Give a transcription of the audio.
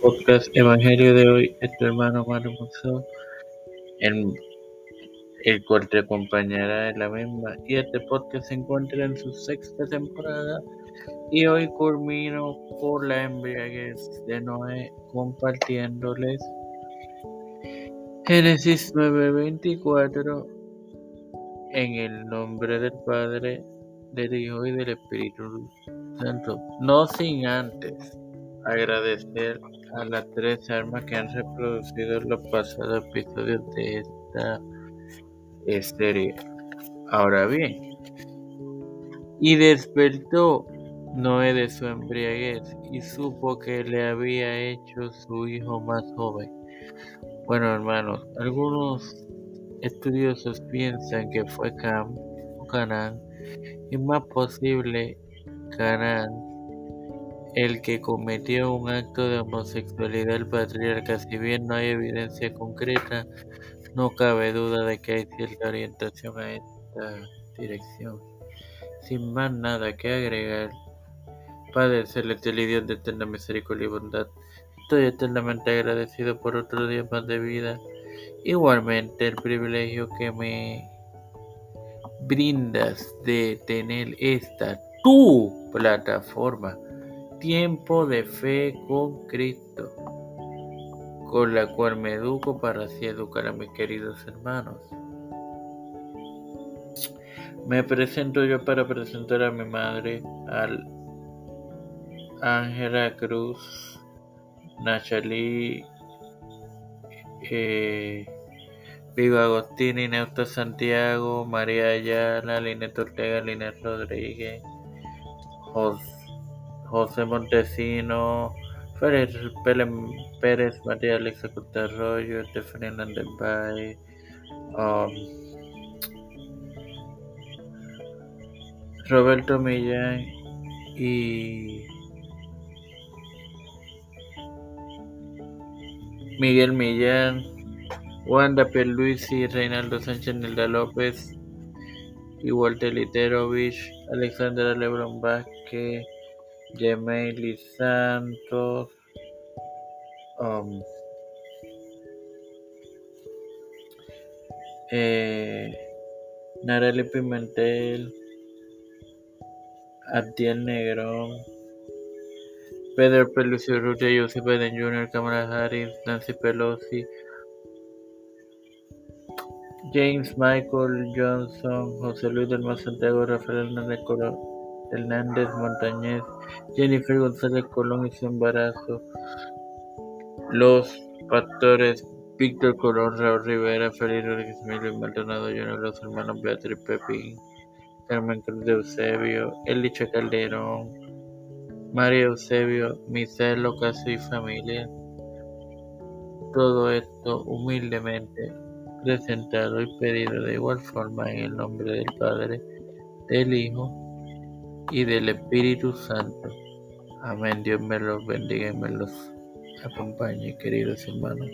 podcast Evangelio de hoy es tu hermano Mario Monzó, en el cual te acompañará en la misma. Y este podcast se encuentra en su sexta temporada. Y hoy culmino por la embriaguez de Noé compartiéndoles Génesis 9:24 en el nombre del Padre, del Hijo y del Espíritu Santo. No sin antes agradecer a las tres armas que han reproducido los pasados episodios de esta serie. Ahora bien, y despertó Noé de su embriaguez y supo que le había hecho su hijo más joven. Bueno, hermanos, algunos estudiosos piensan que fue Cam o Canaán, y más posible Canaán el que cometió un acto de homosexualidad el patriarca. Si bien no hay evidencia concreta, no cabe duda de que hay cierta orientación a esta dirección. Sin más nada que agregar, Padre Celestial y Dios de eterna misericordia y bondad, estoy eternamente agradecido por otro día más de vida. Igualmente el privilegio que me brindas de tener esta tu plataforma tiempo de fe con Cristo, con la cual me educo para así educar a mis queridos hermanos. Me presento yo para presentar a mi madre, al Ángela Cruz, Nachalí, eh, Viva Agostini, Neusta Santiago, María Ayala, Linet Ortega, Linet Rodríguez, José. José Montesino, Pérez, Pérez María Alexa Arroyo, Stephanie Hernández Bay, um, Roberto Millán y Miguel Millán, Wanda Pierluisi, Reinaldo Sánchez Nilda López y Walter Literovich, Alexandra Lebron Vázquez, Gemelli Santos, um, eh, Nareli Pimentel, Abdiel Negrón, Pedro Pelucio Rutia, Joseph Biden Jr., Kamala Harris, Nancy Pelosi, James Michael Johnson, José Luis del Mar Santiago, Rafael Hernández Hernández Montañez, Jennifer González Colón y su embarazo, los pastores Víctor Colón, Raúl Rivera, Felipe Rodríguez Emilio Maldonado Junior, los hermanos Beatriz Pepín, Carmen Cruz de Eusebio, Elicha Calderón, María Eusebio, Misael Ocaso y familia. Todo esto humildemente presentado y pedido de igual forma en el nombre del Padre, del Hijo y del Espíritu Santo. Amén. Dios me los bendiga y me los acompañe, queridos hermanos.